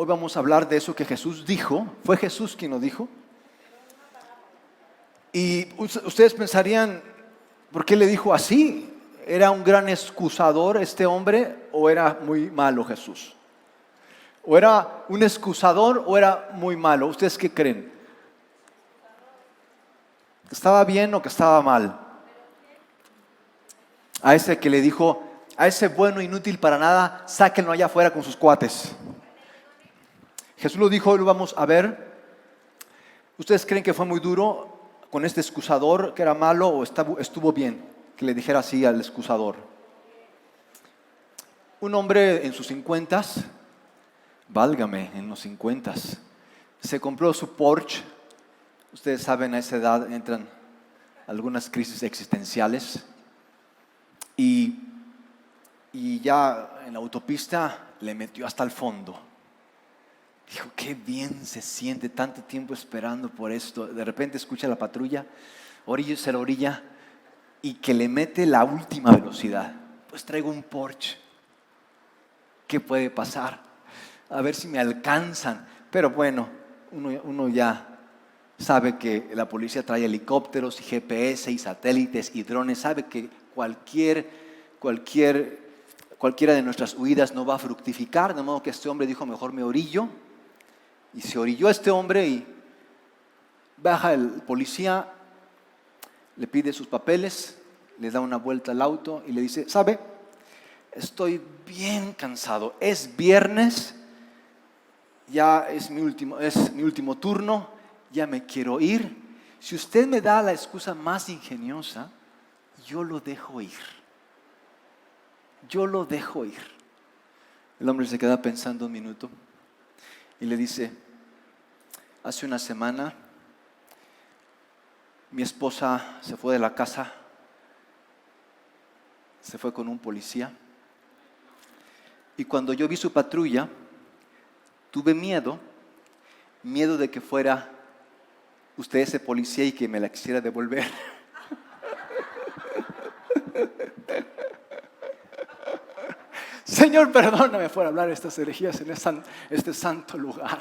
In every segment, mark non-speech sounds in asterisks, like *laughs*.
hoy vamos a hablar de eso que Jesús dijo. ¿Fue Jesús quien lo dijo? Y ustedes pensarían, ¿por qué le dijo así? ¿Era un gran excusador este hombre o era muy malo Jesús? ¿O era un excusador o era muy malo? ¿Ustedes qué creen? ¿Que estaba bien o que estaba mal? A ese que le dijo, a ese bueno inútil para nada, sáquenlo allá afuera con sus cuates. Jesús lo dijo, hoy lo vamos a ver. ¿Ustedes creen que fue muy duro con este excusador que era malo o estuvo bien que le dijera así al excusador? Un hombre en sus cincuentas, válgame, en los cincuentas, se compró su Porsche. Ustedes saben, a esa edad entran algunas crisis existenciales. Y, y ya en la autopista le metió hasta el fondo Dijo, qué bien se siente tanto tiempo esperando por esto. De repente escucha la patrulla, orilla a la orilla, y que le mete la última velocidad. Pues traigo un Porsche. ¿Qué puede pasar? A ver si me alcanzan. Pero bueno, uno, uno ya sabe que la policía trae helicópteros y GPS y satélites y drones. Sabe que cualquier, cualquier, cualquiera de nuestras huidas no va a fructificar. De modo que este hombre dijo, mejor me orillo y se orilló a este hombre y baja el policía, le pide sus papeles, le da una vuelta al auto y le dice, ¿sabe? Estoy bien cansado. Es viernes, ya es mi último, es mi último turno, ya me quiero ir. Si usted me da la excusa más ingeniosa, yo lo dejo ir. Yo lo dejo ir. El hombre se queda pensando un minuto y le dice, hace una semana mi esposa se fue de la casa, se fue con un policía, y cuando yo vi su patrulla, tuve miedo, miedo de que fuera usted ese policía y que me la quisiera devolver. *laughs* Señor, perdóname por hablar estas herejías en este santo lugar.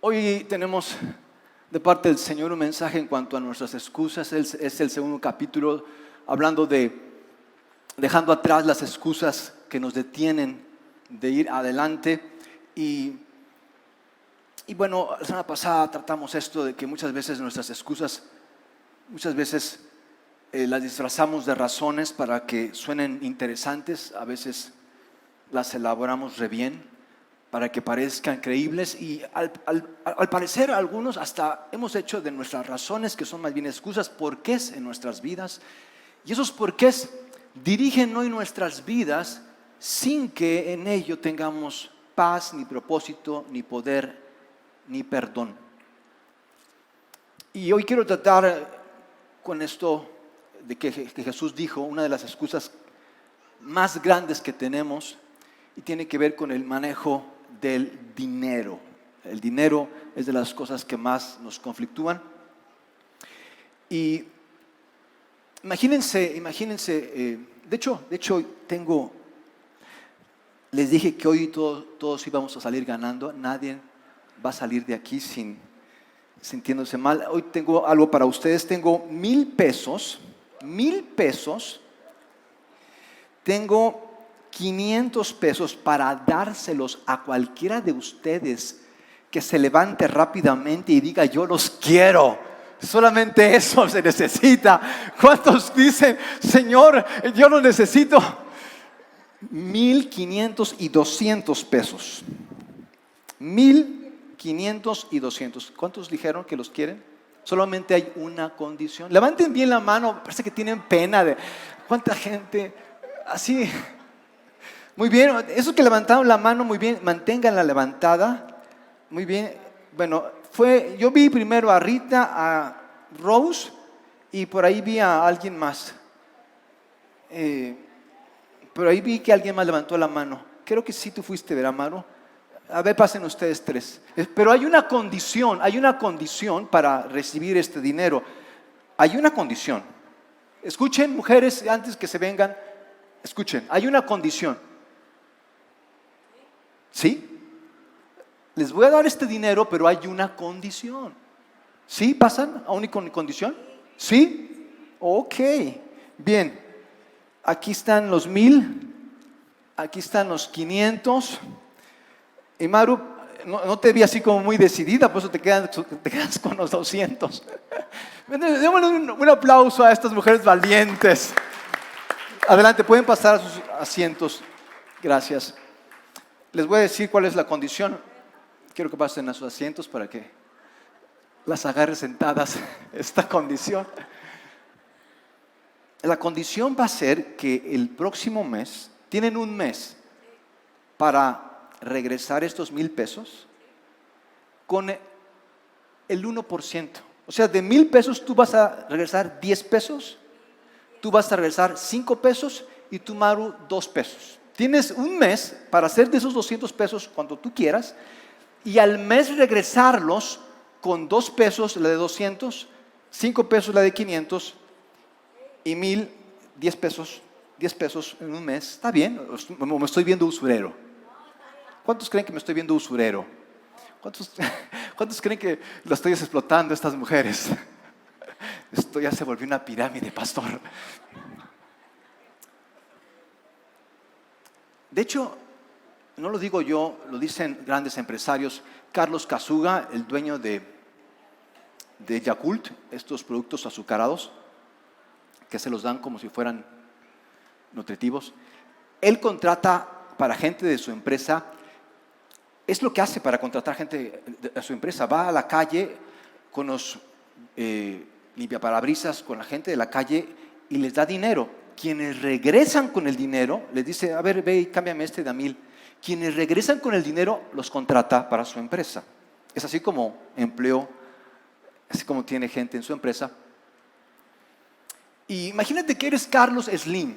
Hoy tenemos de parte del Señor un mensaje en cuanto a nuestras excusas. Es el segundo capítulo hablando de dejando atrás las excusas que nos detienen de ir adelante. Y, y bueno, la semana pasada tratamos esto de que muchas veces nuestras excusas, muchas veces eh, las disfrazamos de razones para que suenen interesantes, a veces las elaboramos re bien para que parezcan creíbles y al, al, parecer algunos hasta hemos hecho de nuestras razones, que son más bien excusas, porqués en nuestras vidas. Y esos porqués dirigen hoy nuestras vidas sin que en ello tengamos paz, ni propósito, ni poder, ni perdón. Y hoy quiero tratar con esto de que, Jesús dijo, una de las excusas más grandes que tenemos, y tiene que ver con el manejo del dinero. El dinero es de las cosas que más nos conflictúan. Y imagínense, imagínense, eh, de hecho, de hecho tengo, les dije que hoy todos íbamos a salir ganando, nadie va a salir de aquí sin sintiéndose mal. Hoy tengo algo para ustedes, tengo mil pesos mil pesos, tengo 500 pesos para dárselos a cualquiera de ustedes que se levante rápidamente y diga, yo los quiero. Solamente eso se necesita. ¿Cuántos dicen, Señor, yo lo necesito? Mil quinientos y doscientos pesos. Mil quinientos y doscientos. ¿Cuántos dijeron que los quieren? Solamente hay una condición. Levanten bien la mano, parece que tienen pena cuánta gente así. Muy bien, esos que levantaron la mano, muy bien, manténganla levantada. Muy bien. Bueno, fue, yo vi primero a Rita, a Rose y por ahí vi a alguien más. Eh, pero ahí vi que alguien más levantó la mano. Creo que sí tú fuiste, ¿verdad, Amaro? A ver, pasen ustedes tres. Pero hay una condición, hay una condición para recibir este dinero. Hay una condición. Escuchen, mujeres, antes que se vengan, Escuchen, hay una condición. ¿Sí? Les voy a dar este dinero, pero hay una condición. ¿Sí? ¿Pasan a una condición? ¿Sí? Ok. Bien. Aquí están los mil. Aquí están los quinientos. Y Maru, no, te vi así como muy decidida, por eso te quedas, con los doscientos. Démosle un, un aplauso a estas mujeres valientes. Adelante, pueden pasar a sus asientos. Gracias. Les voy a decir cuál es la condición. Quiero que pasen a sus asientos para que las agarre sentadas *laughs* esta condición. La condición va a ser que el próximo mes, tienen un mes para regresar estos mil pesos con el 1%. O sea, de mil pesos tú vas a regresar 10 pesos, tú vas a regresar 5 pesos y tú, Maru, 2 pesos. Tienes un mes para hacer de esos 200 pesos cuando tú quieras y al mes regresarlos con 2 pesos la de 200, 5 pesos la de 500 y 1000, 10 pesos, 10 pesos en un mes. Está bien, me estoy viendo usurero. ¿Cuántos creen que me estoy viendo usurero? ¿Cuántos, *laughs* ¿Cuántos creen que lo estoy explotando estas mujeres? *laughs* Esto ya se volvió una pirámide, pastor. De hecho, no lo digo yo, lo dicen grandes empresarios. Carlos Casuga, el dueño de, de Yakult, estos productos azucarados, que se los dan como si fueran nutritivos, él contrata para gente de su empresa, es lo que hace para contratar gente de su empresa, va a la calle con los eh, limpiaparabrisas, con la gente de la calle y les da dinero quienes regresan con el dinero, les dice, a ver, ve y cámbiame este de a mil. Quienes regresan con el dinero los contrata para su empresa. Es así como empleo, así como tiene gente en su empresa. Imagínate que eres Carlos Slim,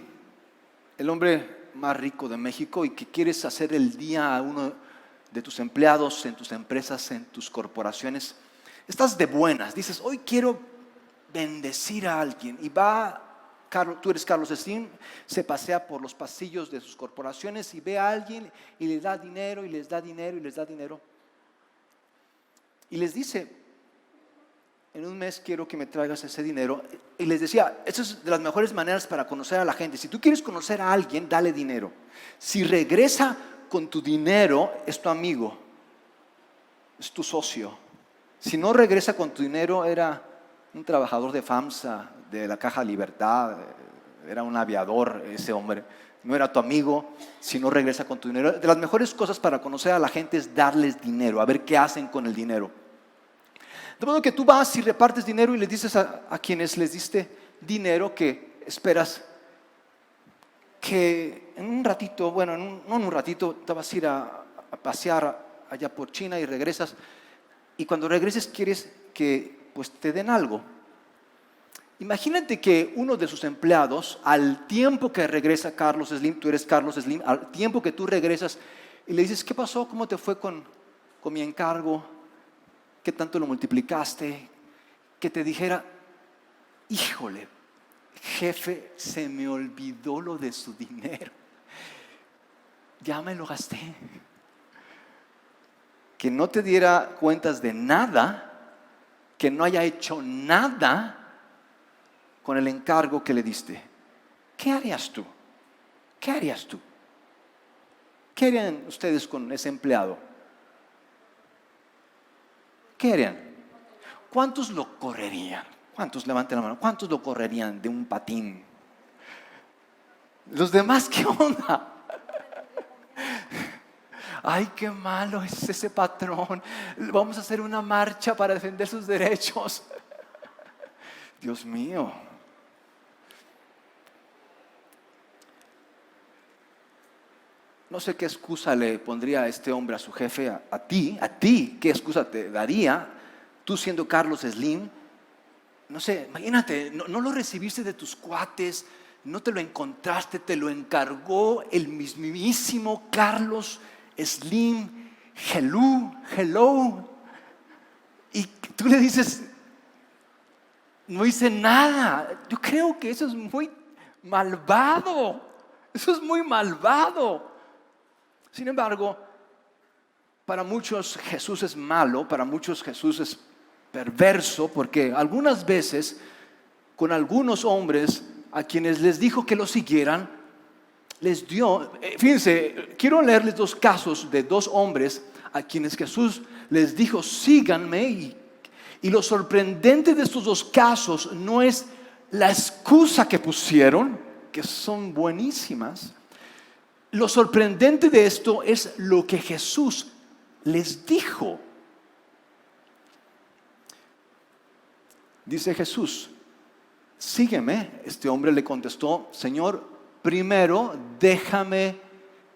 el hombre más rico de México, y que quieres hacer el día a uno de tus empleados, en tus empresas, en tus corporaciones. Estás de buenas, dices, hoy quiero bendecir a alguien y va tú eres Carlos Slim, se pasea por los pasillos de sus corporaciones y ve a alguien y le da dinero y les da dinero y les da dinero. Y les dice, en un mes quiero que me traigas ese dinero. Y les decía, esa es de las mejores maneras para conocer a la gente. Si tú quieres conocer a alguien, dale dinero. Si regresa con tu dinero, es tu amigo, es tu socio. Si no regresa con tu dinero, era un trabajador de FAMSA, de la Caja Libertad, era un aviador ese hombre, no era tu amigo, si no regresa con tu dinero. De las mejores cosas para conocer a la gente es darles dinero, a ver qué hacen con el dinero. De modo que tú vas y repartes dinero y les dices a, quienes les diste dinero que esperas que en un ratito, bueno, no en un ratito, te vas a ir a, a pasear allá por China y regresas. Y cuando regreses quieres que pues te den algo. Imagínate que uno de sus empleados, al tiempo que regresa Carlos Slim, tú eres Carlos Slim, al tiempo que tú regresas y le dices, ¿qué pasó? ¿Cómo te fue con, con mi encargo? ¿Qué tanto lo multiplicaste? Que te dijera, híjole, jefe, se me olvidó lo de su dinero. Ya me lo gasté. Que no te diera cuentas de nada que no haya hecho nada con el encargo que le diste, ¿qué harías tú? ¿Qué harías tú? ¿Qué harían ustedes con ese empleado? ¿Qué harían? ¿Cuántos lo correrían? ¿Cuántos levanten la mano? ¿Cuántos lo correrían de un patín? Los demás, *laughs* ¿qué onda? ay, qué malo es ese patrón, vamos a hacer una marcha para defender sus derechos. Dios mío. No sé qué excusa le pondría a este hombre a su jefe, a, ti, a ti, qué excusa te daría, tú siendo Carlos Slim. No sé, imagínate, no, lo recibiste de tus cuates, no te lo encontraste, te lo encargó el mismísimo Carlos Slim, hello, hello. Y tú le dices, no hice nada. Yo creo que eso es muy malvado. Eso es muy malvado. Sin embargo, para muchos Jesús es malo, para muchos Jesús es perverso, porque algunas veces con algunos hombres a quienes les dijo que lo siguieran, les dio, eh, fíjense, quiero leerles dos casos de dos hombres a quienes Jesús les dijo, síganme, y, y lo sorprendente de estos dos casos no es la excusa que pusieron, que son buenísimas, lo sorprendente de esto es lo que Jesús les dijo. Dice Jesús, sígueme. Este hombre le contestó, Señor, primero déjame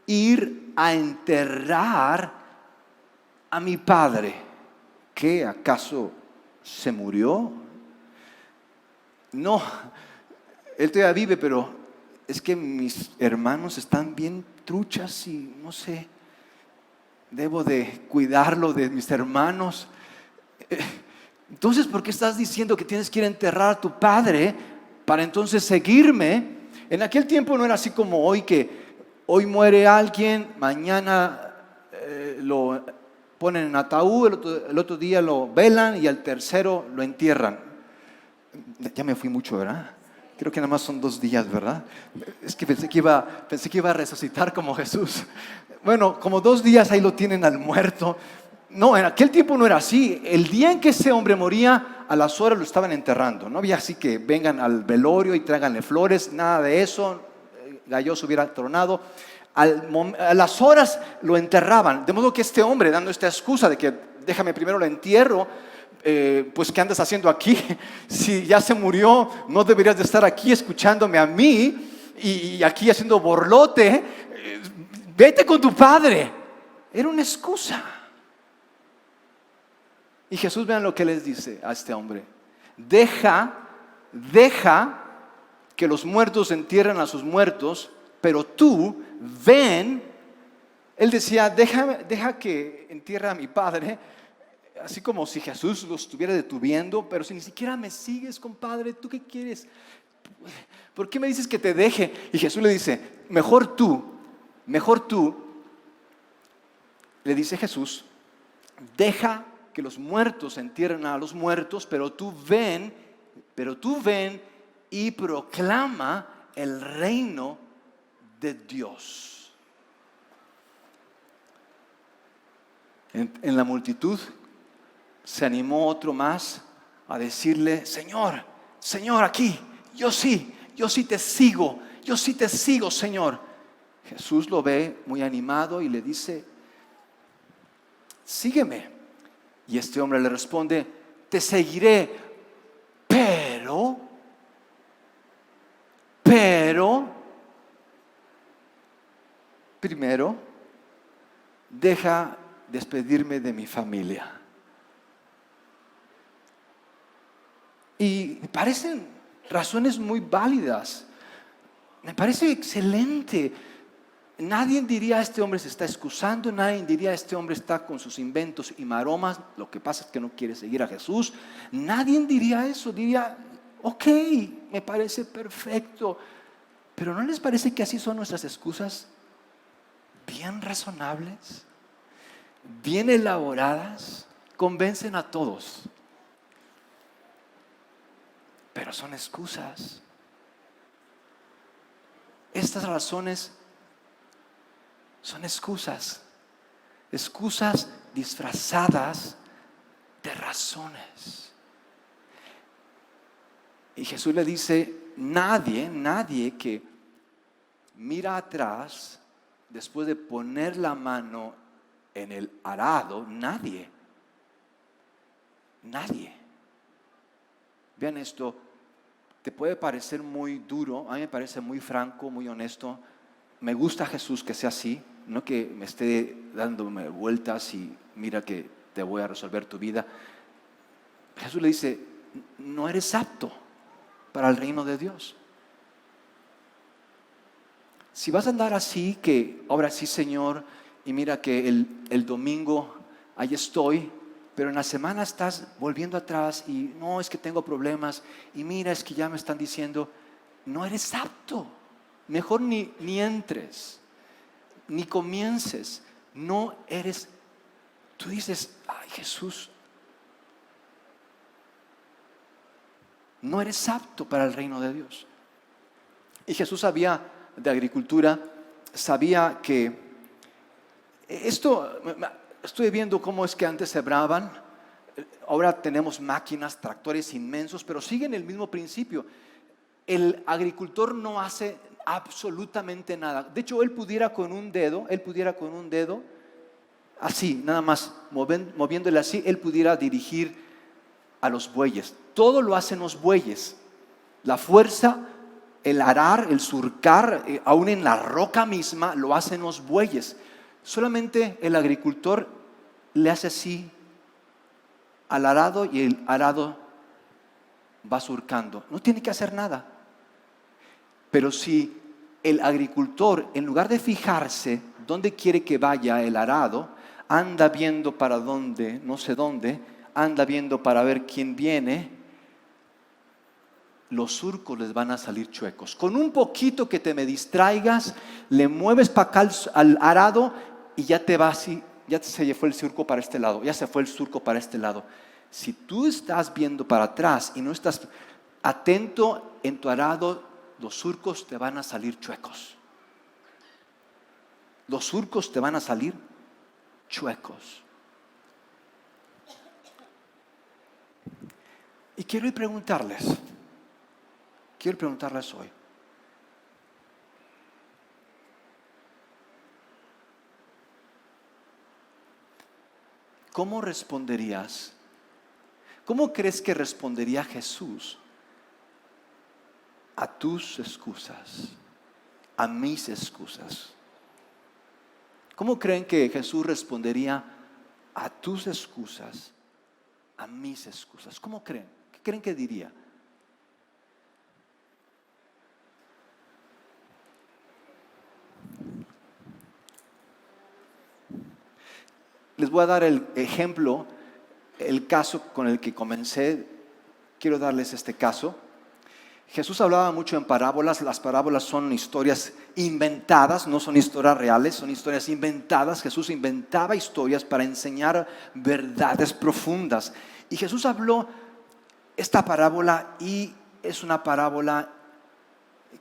ir a enterrar a mi padre. ¿Qué acaso se murió? No, él todavía vive, pero es que mis hermanos están bien truchas y no sé, debo de cuidarlo de mis hermanos. Entonces, ¿por qué estás diciendo que tienes que ir a enterrar a tu padre para entonces seguirme? En aquel tiempo no era así como hoy que hoy muere alguien, mañana eh, lo ponen en ataúd, el otro, día lo velan y al tercero lo entierran. Ya me fui mucho, ¿verdad? Creo que nada más son dos días, ¿verdad? Es que pensé que iba a resucitar como Jesús. Bueno, como dos días ahí lo tienen al muerto. No, en aquel tiempo no era así. El día en que ese hombre moría, a las horas lo estaban enterrando. No había así que vengan al velorio y tráiganle flores, nada de eso. Galloso hubiera tronado. a las horas lo enterraban. De modo que este hombre, dando esta excusa de que déjame primero lo entierro, eh, pues ¿qué andas haciendo aquí? *laughs* Si ya se murió, no deberías de estar aquí escuchándome a mí y, aquí haciendo borlote. Eh, vete con tu padre. Era una excusa. Y Jesús, vean lo que les dice a este hombre. Deja, deja que los muertos entierren a sus muertos, pero tú ven. Él decía, deja, deja que entierre a mi padre, así como si Jesús lo estuviera detuviendo, pero si ni siquiera me sigues, compadre, ¿tú qué quieres? ¿Por qué me dices que te deje? Y Jesús le dice, mejor tú, mejor tú, le dice Jesús, deja que los muertos entierren a los muertos, pero tú ven, pero tú ven y proclama el reino de Dios. En, en la multitud se animó otro más a decirle, Señor, Señor, aquí, yo sí, yo sí te sigo, yo sí te sigo, Señor. Jesús lo ve muy animado y le dice, sígueme. Y este hombre le responde, te seguiré, pero, pero, primero, deja despedirme de mi familia. Y parecen razones muy válidas. Me parece excelente. Nadie diría este hombre se está excusando, nadie diría este hombre está con sus inventos y maromas, lo que pasa es que no quiere seguir a Jesús. Nadie diría eso, diría, ok, me parece perfecto. Pero ¿no les parece que así son nuestras excusas? Bien razonables, bien elaboradas, convencen a todos pero son excusas. Estas razones son excusas, excusas disfrazadas de razones. Y Jesús le dice, nadie, nadie que mira atrás después de poner la mano en el arado, nadie, nadie. Vean esto, te puede parecer muy duro, a mí me parece muy franco, muy honesto. Me gusta Jesús que sea así, no que me esté dándome vueltas y mira que te voy a resolver tu vida. Jesús le dice, no eres apto para el reino de Dios. Si vas a andar así, que ahora sí, Señor, y mira que el, el domingo ahí estoy, pero en la semana estás volviendo atrás y no es que tengo problemas y mira es que ya me están diciendo, no eres apto mejor ni, ni entres, ni comiences. No eres, tú dices, ay Jesús, no eres apto para el reino de Dios. Y Jesús sabía de agricultura, sabía que esto, estoy viendo cómo es que antes sembraban, ahora tenemos máquinas, tractores inmensos, pero siguen el mismo principio. El agricultor no hace absolutamente nada. De hecho, él pudiera con un dedo, él pudiera con un dedo, así, nada más, moviéndole así, él pudiera dirigir a los bueyes. Todo lo hacen los bueyes. La fuerza, el arar, el surcar, eh, aún en la roca misma, lo hacen los bueyes. Solamente el agricultor le hace así al arado y el arado va surcando. No tiene que hacer nada. Pero si el agricultor, en lugar de fijarse dónde quiere que vaya el arado, anda viendo para dónde, no sé dónde, anda viendo para ver quién viene, los surcos les van a salir chuecos. Con un poquito que te me distraigas, le mueves para acá al arado y ya te va así, ya se fue el surco para este lado, ya se fue el surco para este lado. Si tú estás viendo para atrás y no estás atento en tu arado, los surcos te van a salir chuecos. Los surcos te van a salir chuecos. Y quiero preguntarles, quiero preguntarles hoy, ¿cómo responderías? ¿Cómo crees que respondería Jesús a tus excusas, a mis excusas? ¿Cómo creen que Jesús respondería a tus excusas, a mis excusas? ¿Cómo creen? ¿Qué creen que diría? Les voy a dar el ejemplo, el caso con el que comencé. Quiero darles este caso. Jesús hablaba mucho en parábolas. Las parábolas son historias inventadas, no son historias reales, son historias inventadas. Jesús inventaba historias para enseñar verdades profundas. Y Jesús habló esta parábola y es una parábola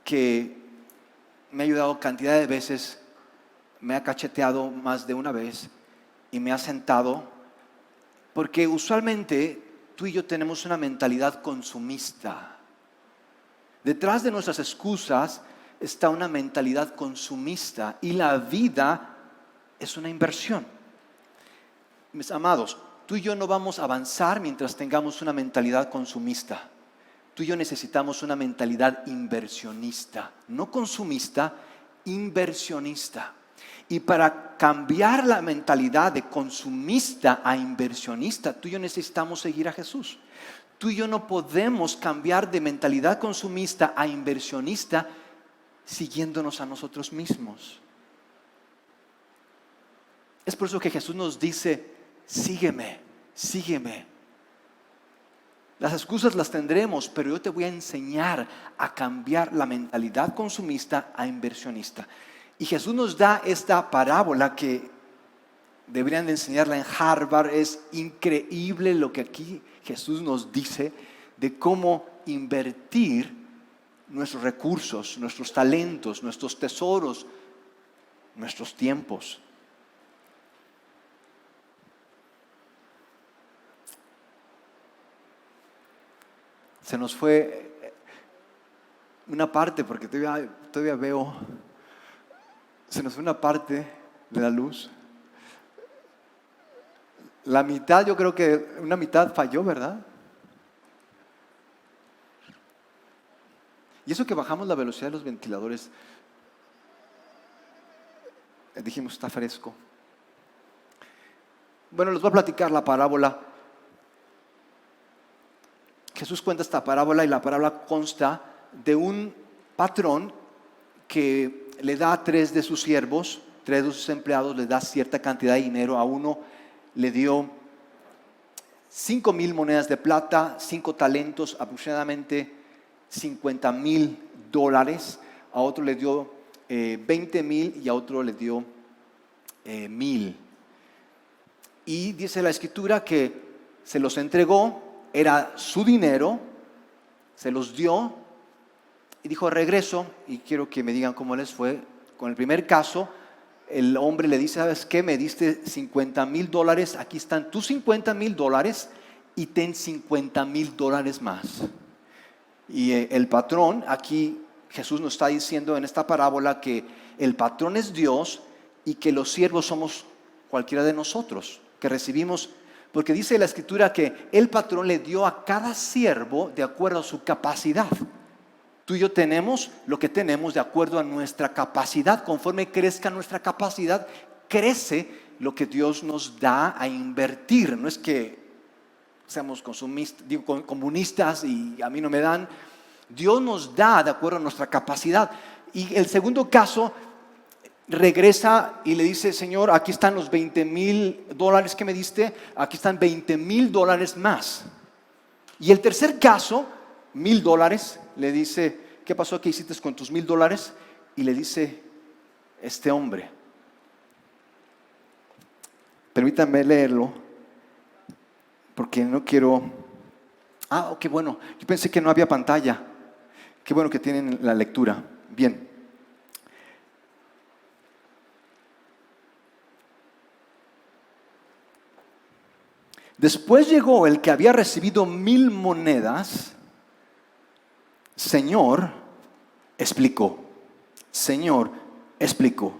que me ha ayudado cantidad de veces, me ha cacheteado más de una vez y me ha sentado, porque usualmente tú y yo tenemos una mentalidad consumista. Detrás de nuestras excusas está una mentalidad consumista y la vida es una inversión. Mis amados, tú y yo no vamos a avanzar mientras tengamos una mentalidad consumista. Tú y yo necesitamos una mentalidad inversionista, no consumista, inversionista. Y para cambiar la mentalidad de consumista a inversionista, tú y yo necesitamos seguir a Jesús. Tú y yo no podemos cambiar de mentalidad consumista a inversionista siguiéndonos a nosotros mismos. Es por eso que Jesús nos dice, sígueme, sígueme. Las excusas las tendremos, pero yo te voy a enseñar a cambiar la mentalidad consumista a inversionista. Y Jesús nos da esta parábola que deberían de enseñarla en Harvard. Es increíble lo que aquí Jesús nos dice de cómo invertir nuestros recursos, nuestros talentos, nuestros tesoros, nuestros tiempos. Se nos fue una parte porque todavía, todavía veo se nos fue una parte de la luz. La mitad, yo creo que una mitad falló, ¿verdad? Y eso que bajamos la velocidad de los ventiladores, eh, dijimos, está fresco. Bueno, les voy a platicar la parábola. Jesús cuenta esta parábola y la parábola consta de un patrón que le da a tres de sus siervos, tres de sus empleados, le da cierta cantidad de dinero. A uno le dio cinco mil monedas de plata, cinco talentos, aproximadamente 50 mil dólares. a otro le dio eh, 20 mil y a otro le dio eh, mil. Y dice la escritura que se los entregó, era su dinero, se los dio y dijo regreso y quiero que me digan cómo les fue. Con el primer caso, el hombre le dice, ¿sabes qué? Me diste 50 mil dólares, aquí están tus 50 mil dólares y ten 50 mil dólares más. Y eh, el patrón, aquí Jesús nos está diciendo en esta parábola que el patrón es Dios y que los siervos somos cualquiera de nosotros, que recibimos, porque dice la escritura que el patrón le dio a cada siervo de acuerdo a su capacidad. Tú y yo tenemos lo que tenemos de acuerdo a nuestra capacidad. Conforme crezca nuestra capacidad, crece lo que Dios nos da a invertir. No es que seamos comunistas y a mí no me dan. Dios nos da de acuerdo a nuestra capacidad. Y el segundo caso, regresa y le dice, Señor, aquí están los 20 mil dólares que me diste, aquí están 20 mil dólares más. Y el tercer caso, mil dólares, le dice, ¿qué pasó? ¿Qué hiciste con tus mil dólares? Y le dice, este hombre, permítanme leerlo, porque no quiero... Ah, qué bueno, yo pensé que no había pantalla. Qué bueno que tienen la lectura. Bien. Después llegó el que había recibido mil monedas Señor explicó. Señor explicó.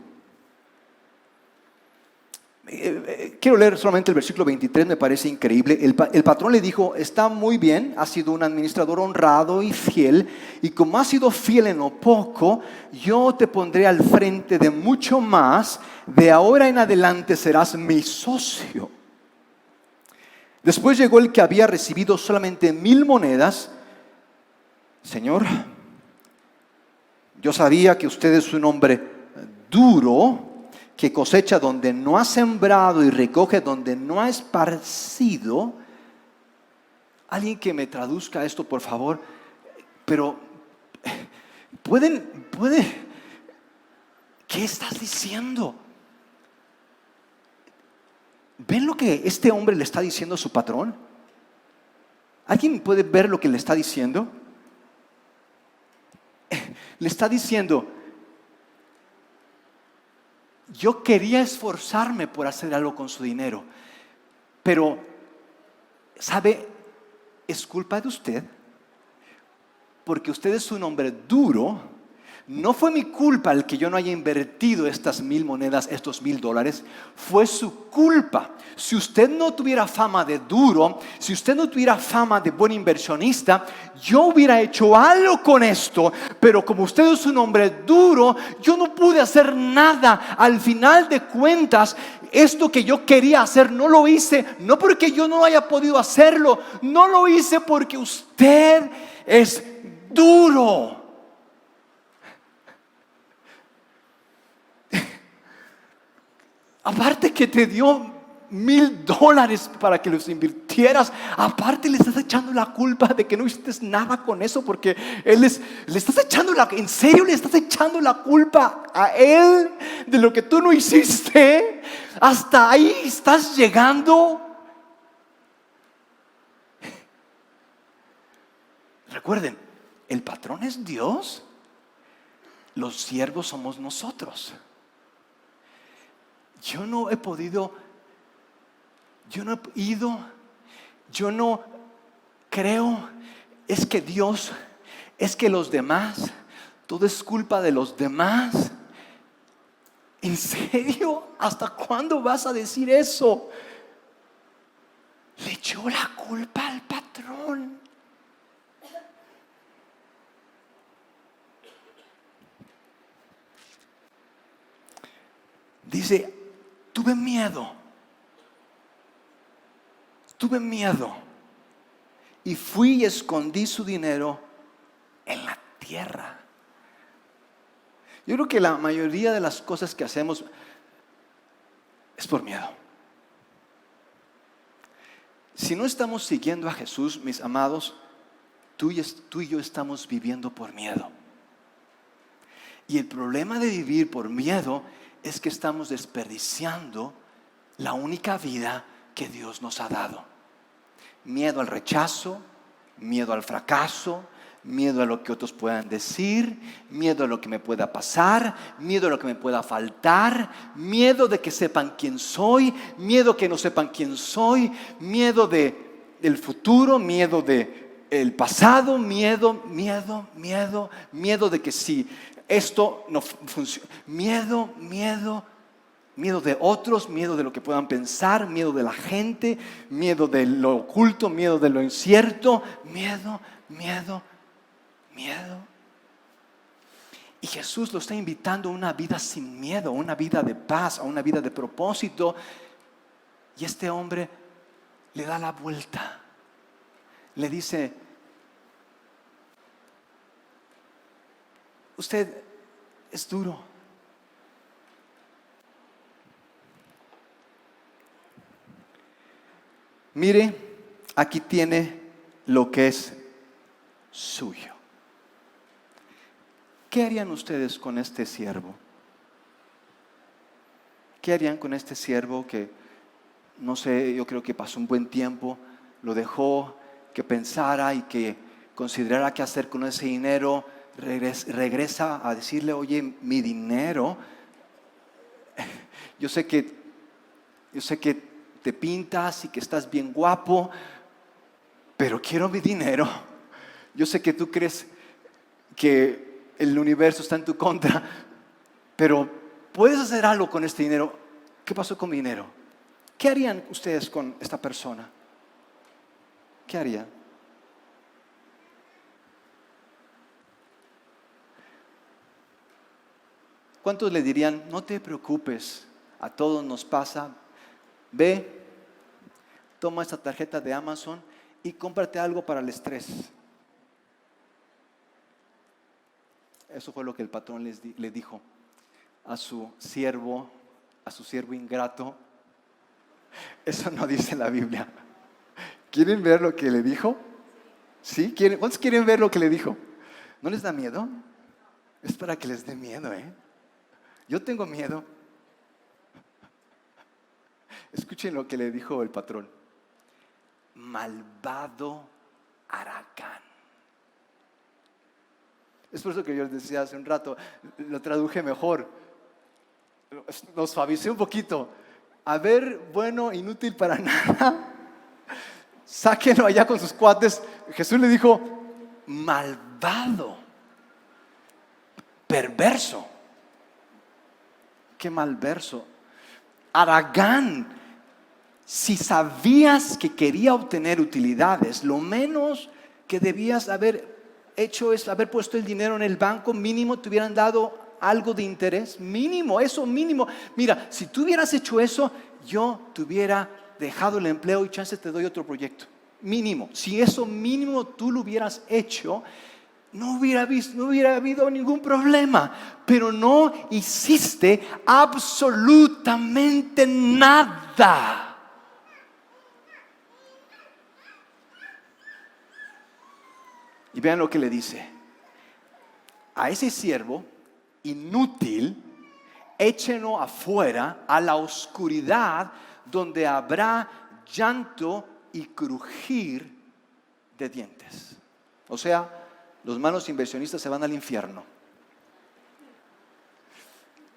Eh, eh, quiero leer solamente el versículo 23, me parece increíble. El, patrón le dijo, está muy bien, ha sido un administrador honrado y fiel, y como ha sido fiel en lo poco, yo te pondré al frente de mucho más, de ahora en adelante serás mi socio. Después llegó el que había recibido solamente mil monedas, Señor, yo sabía que usted es un hombre duro, que cosecha donde no ha sembrado y recoge donde no ha esparcido. Alguien que me traduzca esto, por favor. Pero, ¿pueden, pueden, qué estás diciendo? ¿Ven lo que este hombre le está diciendo a su patrón? ¿Alguien puede ver lo que le está diciendo? Le está diciendo, yo quería esforzarme por hacer algo con su dinero, pero, ¿sabe? Es culpa de usted, porque usted es un hombre duro, no fue mi culpa el que yo no haya invertido estas mil monedas, estos mil dólares. Fue su culpa. Si usted no tuviera fama de duro, si usted no tuviera fama de buen inversionista, yo hubiera hecho algo con esto. Pero como usted es un hombre duro, yo no pude hacer nada. Al final de cuentas, esto que yo quería hacer no lo hice. No porque yo no haya podido hacerlo. No lo hice porque usted es duro. Aparte que te dio mil dólares para que los invirtieras. Aparte le estás echando la culpa de que no hiciste nada con eso porque él es, le estás echando la, en serio le estás echando la culpa a él de lo que tú no hiciste. Hasta ahí estás llegando. Recuerden, el patrón es Dios, los siervos somos nosotros yo no he podido, yo no he ido, yo no creo, es que Dios, es que los demás, todo es culpa de los demás. ¿En serio? ¿Hasta cuándo vas a decir eso? Le echó la culpa al patrón. Dice, Tuve miedo. Tuve miedo. Y fui y escondí su dinero en la tierra. Yo creo que la mayoría de las cosas que hacemos es por miedo. Si no estamos siguiendo a Jesús, mis amados, tú y, yo estamos viviendo por miedo. Y el problema de vivir por miedo es que estamos desperdiciando la única vida que Dios nos ha dado. Miedo al rechazo, miedo al fracaso, miedo a lo que otros puedan decir, miedo a lo que me pueda pasar, miedo a lo que me pueda faltar, miedo de que sepan quién soy, miedo que no sepan quién soy, miedo de el futuro, miedo de el pasado, miedo, miedo, miedo, miedo de que si esto no funciona, miedo, miedo, miedo de otros, miedo de lo que puedan pensar, miedo de la gente, miedo de lo oculto, miedo de lo incierto, miedo, miedo, miedo. Y Jesús lo está invitando a una vida sin miedo, a una vida de paz, a una vida de propósito. Y este hombre le da la vuelta. Le dice, usted es duro. Mire, aquí tiene lo que es suyo. ¿Qué harían ustedes con este siervo? ¿Qué harían con este siervo que, no sé, yo creo que pasó un buen tiempo, lo dejó, que pensara y que considerara qué hacer con ese dinero, regresa a decirle, oye, mi dinero, *laughs* yo sé que, yo sé que te pintas y que estás bien guapo, pero quiero mi dinero. Yo sé que tú crees que el universo está en tu contra, pero puedes hacer algo con este dinero. ¿Qué pasó con mi dinero? ¿Qué harían ustedes con esta persona? ¿Qué harían? ¿Cuántos le dirían, no te preocupes, a todos nos pasa, ve, toma esta tarjeta de Amazon y cómprate algo para el estrés? Eso fue lo que el patrón les le dijo a su siervo, a su siervo ingrato. Eso no dice la Biblia. ¿Quieren ver lo que le dijo? ¿Sí? ¿Cuántos quieren ver lo que le dijo? ¿No les da miedo? Es para que les dé miedo, ¿eh? Yo tengo miedo. Escuchen lo que le dijo el patrón. Malvado Aracán. Es por eso que yo les decía hace un rato, lo traduje mejor, lo suavicé un poquito. A ver, bueno, inútil para *laughs* nada, sáquenlo allá con sus cuates. Jesús le dijo, malvado, perverso. Qué malverso. Aragán, si sabías que quería obtener utilidades, lo menos que debías haber hecho es haber puesto el dinero en el banco, mínimo te hubieran dado algo de interés, mínimo, eso mínimo. Mira, si tú hubieras hecho eso, yo te hubiera dejado el empleo y chance te doy otro proyecto. Mínimo. Si eso mínimo tú lo hubieras hecho, no hubiera, visto, no hubiera habido ningún problema. Pero no hiciste absolutamente nada. Y vean lo que le dice. A ese siervo inútil, échenlo afuera a la oscuridad donde habrá llanto y crujir de dientes. O sea, los malos inversionistas se van al infierno.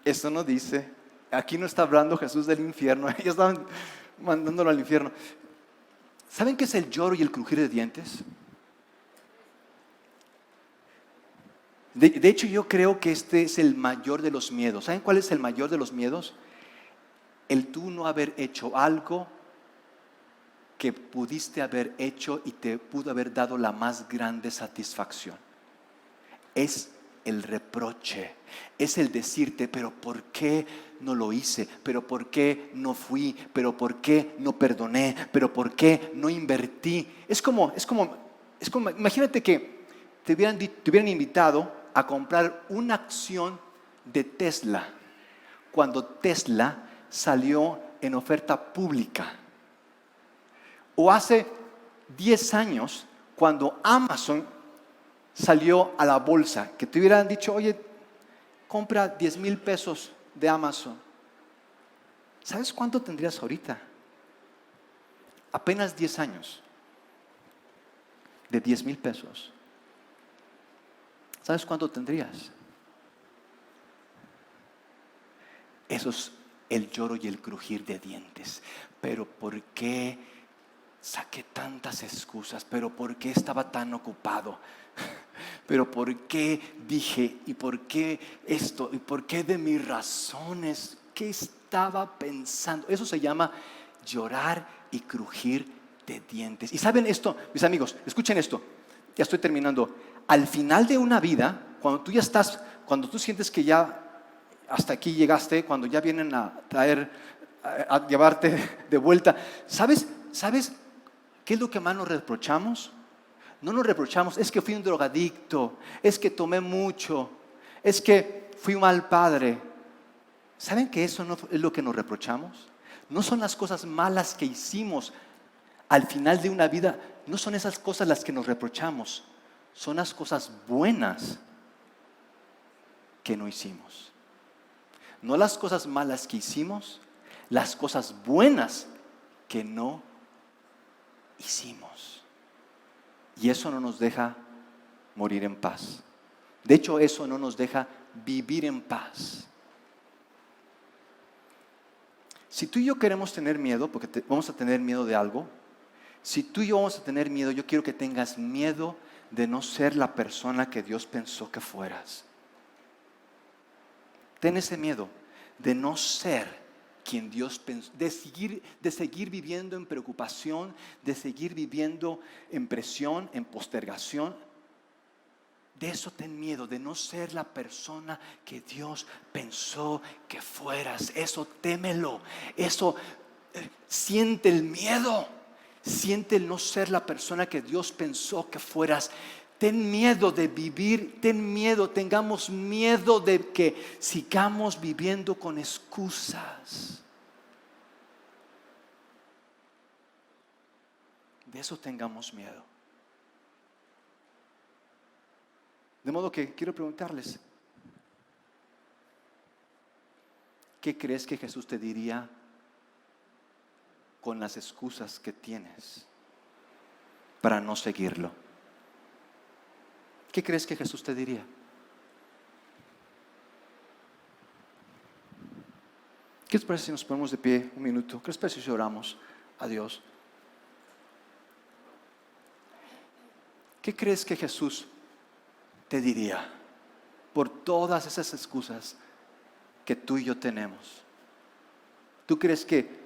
Esto no dice, aquí no está hablando Jesús del infierno, *laughs* ellos están mandándolo al infierno. ¿Saben qué es el lloro y el crujir de dientes? De, hecho, yo creo que este es el mayor de los miedos. ¿Saben cuál es el mayor de los miedos? El tú no haber hecho algo que pudiste haber hecho y te pudo haber dado la más grande satisfacción. Es el reproche, es el decirte, pero ¿por qué no lo hice? ¿Pero por qué no fui? ¿Pero por qué no perdoné? ¿Pero por qué no invertí? Es como, es como, es como, imagínate que te hubieran, te hubieran invitado a comprar una acción de Tesla cuando Tesla salió en oferta pública. O hace 10 años cuando Amazon salió a la bolsa, que te hubieran dicho, oye, compra 10 mil pesos de Amazon. ¿Sabes cuánto tendrías ahorita? Apenas 10 años. De 10 mil pesos. ¿Sabes cuánto tendrías? Eso es el lloro y el crujir de dientes. Pero ¿por qué saqué tantas excusas? ¿Pero por qué estaba tan ocupado? *laughs* ¿Pero por qué dije? ¿Y por qué esto? ¿Y por qué de mis razones? ¿Qué estaba pensando? Eso se llama llorar y crujir de dientes. Y saben esto, mis amigos, escuchen esto. Ya estoy terminando. Al final de una vida, cuando tú ya estás, cuando tú sientes que ya hasta aquí llegaste, cuando ya vienen a traer, a, llevarte de vuelta. ¿Sabes, ¿Sabes qué es lo que más nos reprochamos? No nos reprochamos, es que fui un drogadicto, es que tomé mucho, es que fui un mal padre. ¿Saben que eso no es lo que nos reprochamos? No son las cosas malas que hicimos al final de una vida, no son esas cosas las que nos reprochamos, son las cosas buenas que no hicimos. No las cosas malas que hicimos, las cosas buenas que no hicimos. Y eso no nos deja morir en paz. De hecho, eso no nos deja vivir en paz. Si tú y yo queremos tener miedo, porque vamos a tener miedo de algo, si tú y yo vamos a tener miedo, yo quiero que tengas miedo de no ser la persona que Dios pensó que fueras. Ten ese miedo de no ser quien Dios pensó, de seguir, de seguir viviendo en preocupación, de seguir viviendo en presión, en postergación. De eso ten miedo, de no ser la persona que Dios pensó que fueras. Eso témelo, eso eh, siente el miedo, siente el no ser la persona que Dios pensó que fueras. Ten miedo de vivir, ten miedo, tengamos miedo de que sigamos viviendo con excusas. De eso tengamos miedo. De modo que quiero preguntarles, ¿qué crees que Jesús te diría con las excusas que tienes para no seguirlo? ¿Qué crees que Jesús te diría? ¿Qué les parece si nos ponemos de pie un minuto? ¿Qué les parece si oramos a Dios? ¿Qué crees que Jesús te diría por todas esas excusas que tú y yo tenemos? ¿Tú crees que,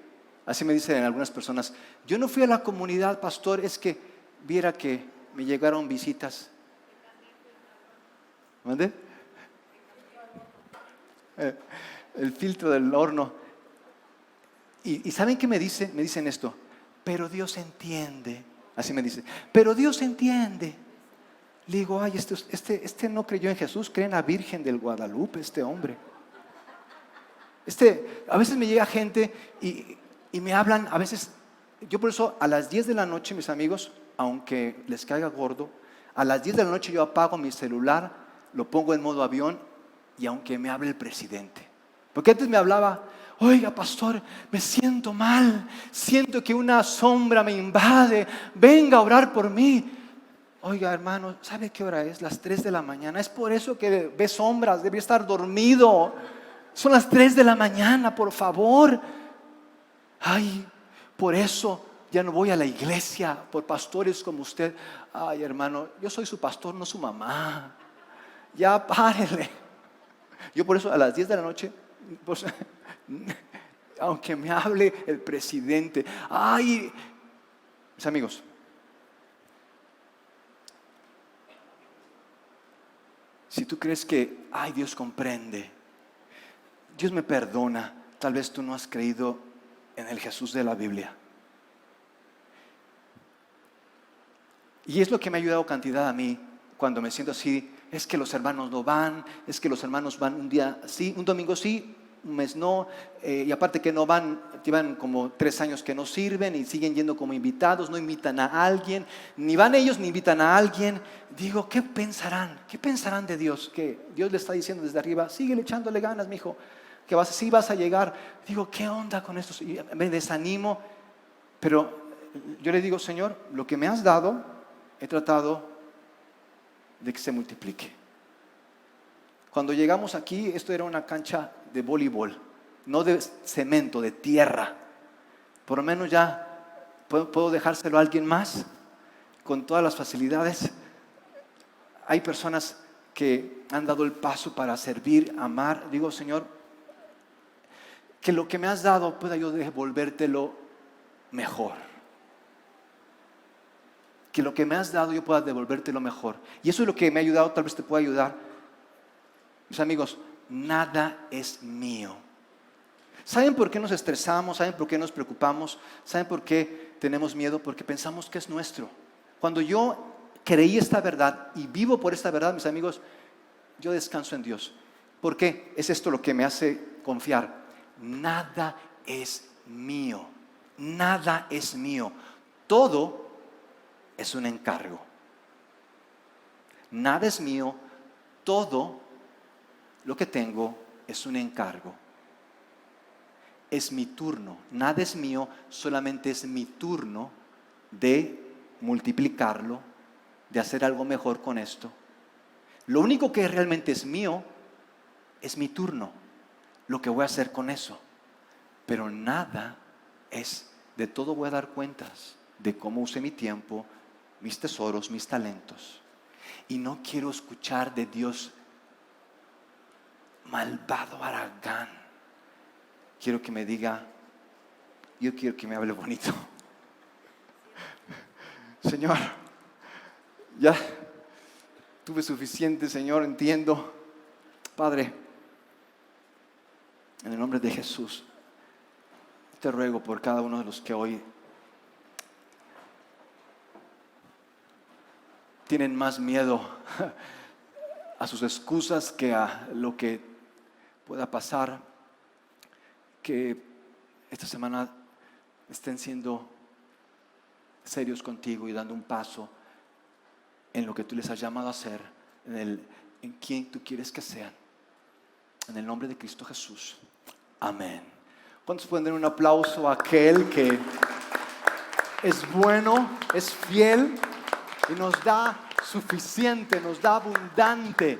así me dicen algunas personas, yo no fui a la comunidad, pastor, es que viera que me llegaron visitas ¿Mande? Eh, el filtro del horno. Y, ¿saben qué me dice? Me dicen esto, pero Dios entiende. Así me dice, pero Dios entiende. Le digo, ay, este, este, este no creyó en Jesús, cree en la Virgen del Guadalupe, este hombre. Este, a veces me llega gente y, y me hablan, a veces, yo por eso a las 10 de la noche, mis amigos, aunque les caiga gordo, a las 10 de la noche yo apago mi celular lo pongo en modo avión y aunque me hable el presidente. Porque antes me hablaba, oiga pastor, me siento mal, siento que una sombra me invade, venga a orar por mí. Oiga hermano, ¿sabe qué hora es? Las 3 de la mañana. Es por eso que ve sombras, debe estar dormido. Son las 3 de la mañana, por favor. Ay, por eso ya no voy a la iglesia por pastores como usted. Ay hermano, yo soy su pastor, no su mamá ya párele. Yo por eso a las 10 de la noche, pues, *laughs* aunque me hable el presidente, ay, mis amigos, si tú crees que, ay, Dios comprende, Dios me perdona, tal vez tú no has creído en el Jesús de la Biblia. Y es lo que me ha ayudado cantidad a mí cuando me siento así es que los hermanos no van, es que los hermanos van un día sí, un domingo sí, un mes no, eh, y aparte que no van, llevan como tres años que no sirven y siguen yendo como invitados, no invitan a alguien, ni van ellos ni invitan a alguien. Digo, ¿qué pensarán? ¿Qué pensarán de Dios? Que Dios le está diciendo desde arriba, sigue echándole ganas, mi hijo, que vas, sí vas a llegar. Digo, ¿qué onda con esto? Y me desanimo, pero yo le digo, Señor, lo que me has dado, he tratado de que se multiplique. Cuando llegamos aquí, esto era una cancha de voleibol, no de cemento, de tierra. Por lo menos ya puedo, dejárselo a alguien más con todas las facilidades. Hay personas que han dado el paso para servir, amar. Digo, Señor, que lo que me has dado pueda yo devolvértelo mejor que lo que me has dado yo pueda devolverte lo mejor. Y eso es lo que me ha ayudado, tal vez te pueda ayudar. Mis amigos, nada es mío. ¿Saben por qué nos estresamos? ¿Saben por qué nos preocupamos? ¿Saben por qué tenemos miedo? Porque pensamos que es nuestro. Cuando yo creí esta verdad y vivo por esta verdad, mis amigos, yo descanso en Dios. ¿Por qué? Es esto lo que me hace confiar. Nada es mío. Nada es mío. Todo es un encargo. Nada es mío, todo lo que tengo es un encargo. Es mi turno, nada es mío, solamente es mi turno de multiplicarlo, de hacer algo mejor con esto. Lo único que realmente es mío es mi turno, lo que voy a hacer con eso. Pero nada es, de todo voy a dar cuentas de cómo use mi tiempo, mis tesoros, mis talentos. Y no quiero escuchar de Dios malvado Aragán. Quiero que me diga, yo quiero que me hable bonito. *laughs* Señor, ya tuve suficiente, Señor, entiendo. Padre, en el nombre de Jesús, te ruego por cada uno de los que hoy tienen más miedo *laughs* a sus excusas que a lo que pueda pasar, que esta semana estén siendo serios contigo y dando un paso en lo que tú les has llamado a hacer, en, el, en quien tú quieres que sean. En el nombre de Cristo Jesús. Amén. ¿Cuántos pueden dar un aplauso a aquel que es bueno, es fiel? y nos da suficiente, nos da abundante.